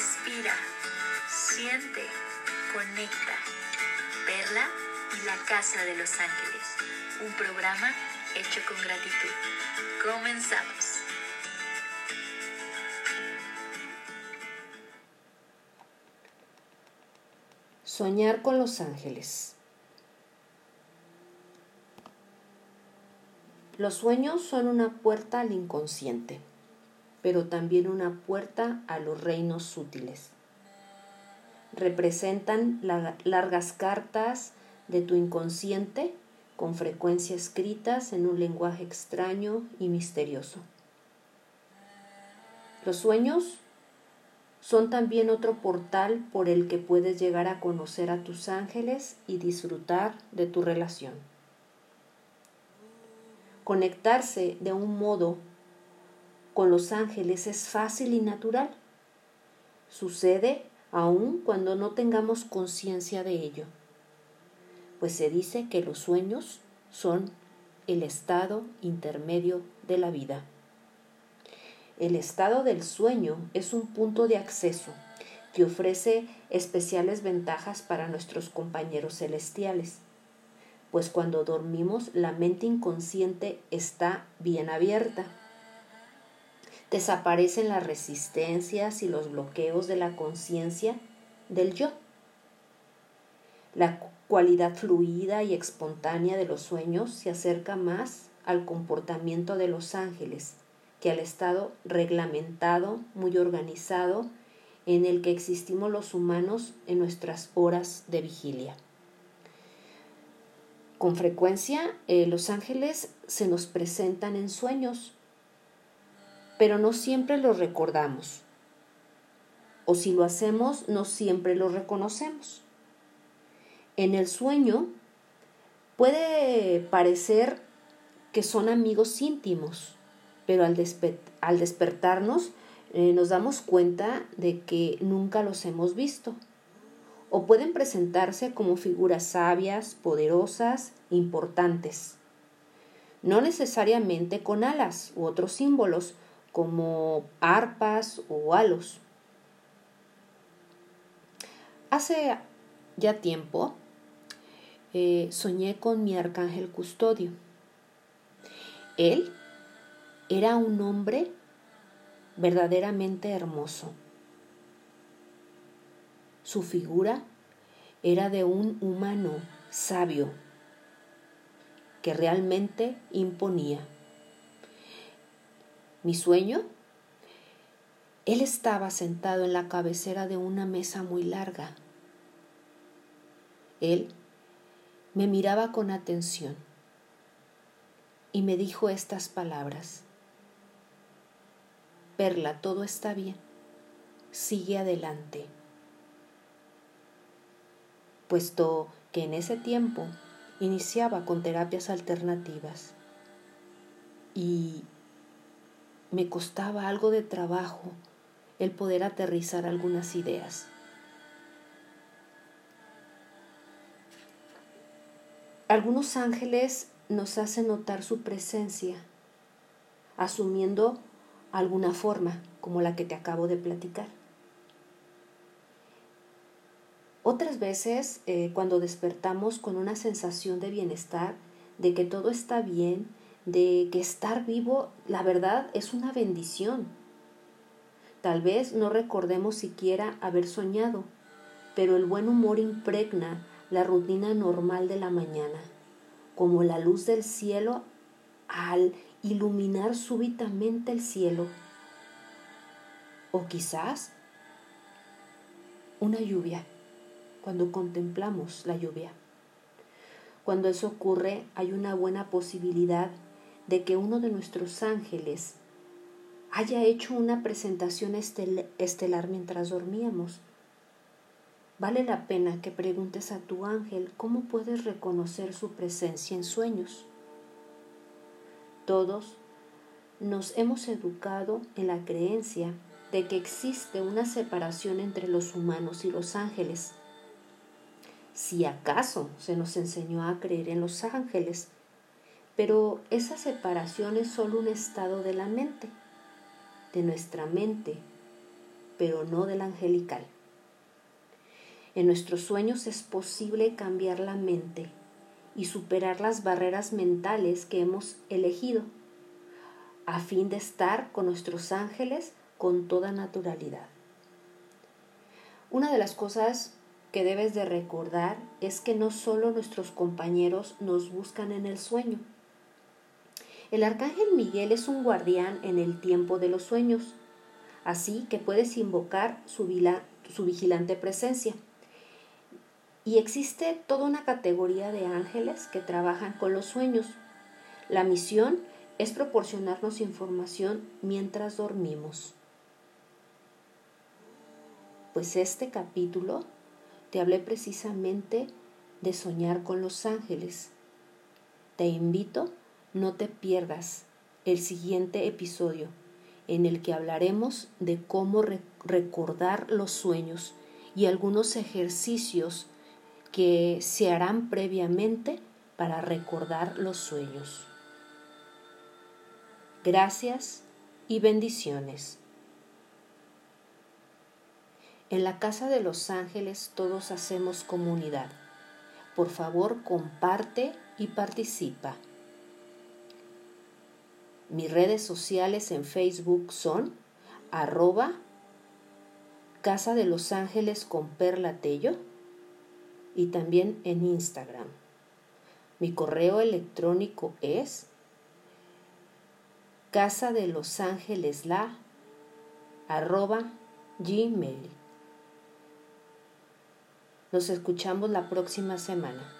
Respira, siente, conecta. Perla y la Casa de los Ángeles, un programa hecho con gratitud. Comenzamos. Soñar con los ángeles. Los sueños son una puerta al inconsciente, pero también una puerta a los reinos sutiles. Representan largas cartas de tu inconsciente con frecuencia escritas en un lenguaje extraño y misterioso. Los sueños son también otro portal por el que puedes llegar a conocer a tus ángeles y disfrutar de tu relación. Conectarse de un modo con los ángeles es fácil y natural. Sucede aun cuando no tengamos conciencia de ello, pues se dice que los sueños son el estado intermedio de la vida. El estado del sueño es un punto de acceso que ofrece especiales ventajas para nuestros compañeros celestiales pues cuando dormimos la mente inconsciente está bien abierta. Desaparecen las resistencias y los bloqueos de la conciencia del yo. La cualidad fluida y espontánea de los sueños se acerca más al comportamiento de los ángeles que al estado reglamentado, muy organizado, en el que existimos los humanos en nuestras horas de vigilia. Con frecuencia eh, los ángeles se nos presentan en sueños, pero no siempre los recordamos. O si lo hacemos, no siempre los reconocemos. En el sueño puede parecer que son amigos íntimos, pero al, despertarnos eh, nos damos cuenta de que nunca los hemos visto o pueden presentarse como figuras sabias, poderosas, importantes. No necesariamente con alas u otros símbolos como arpas o halos. Hace ya tiempo eh, soñé con mi arcángel custodio. Él era un hombre verdaderamente hermoso su figura era de un humano sabio que realmente imponía. Mi sueño, él estaba sentado en la cabecera de una mesa muy larga. Él me miraba con atención y me dijo estas palabras. Perla, todo está bien. Sigue adelante puesto que en ese tiempo iniciaba con terapias alternativas y me costaba algo de trabajo el poder aterrizar algunas ideas. Algunos ángeles nos hacen notar su presencia, asumiendo alguna forma, como la que te acabo de platicar. Otras veces, eh, cuando despertamos con una sensación de bienestar, de que todo está bien, de que estar vivo, la verdad, es una bendición. Tal vez no recordemos siquiera haber soñado, pero el buen humor impregna la rutina normal de la mañana, como la luz del cielo al iluminar súbitamente el cielo. O quizás una lluvia cuando contemplamos la lluvia. Cuando eso ocurre, hay una buena posibilidad de que uno de nuestros ángeles haya hecho una presentación estelar mientras dormíamos. Vale la pena que preguntes a tu ángel cómo puedes reconocer su presencia en sueños. Todos nos hemos educado en la creencia de que existe una separación entre los humanos y los ángeles si acaso se nos enseñó a creer en los ángeles, pero esa separación es solo un estado de la mente, de nuestra mente, pero no del angelical. En nuestros sueños es posible cambiar la mente y superar las barreras mentales que hemos elegido, a fin de estar con nuestros ángeles con toda naturalidad. Una de las cosas que debes de recordar es que no solo nuestros compañeros nos buscan en el sueño. El arcángel Miguel es un guardián en el tiempo de los sueños, así que puedes invocar su, vigilante presencia. Y existe toda una categoría de ángeles que trabajan con los sueños. La misión es proporcionarnos información mientras dormimos. Pues este capítulo te hablé precisamente de soñar con los ángeles. Te invito, no te pierdas el siguiente episodio en el que hablaremos de cómo recordar los sueños y algunos ejercicios que se harán previamente para recordar los sueños. Gracias y bendiciones. En la Casa de los Ángeles todos hacemos comunidad. Por favor, comparte y participa. Mis redes sociales en Facebook son arroba Casa de los Ángeles con Perla Tello y también en Instagram. Mi correo electrónico es casa de los ángeles la arroba gmail. Nos escuchamos la próxima semana.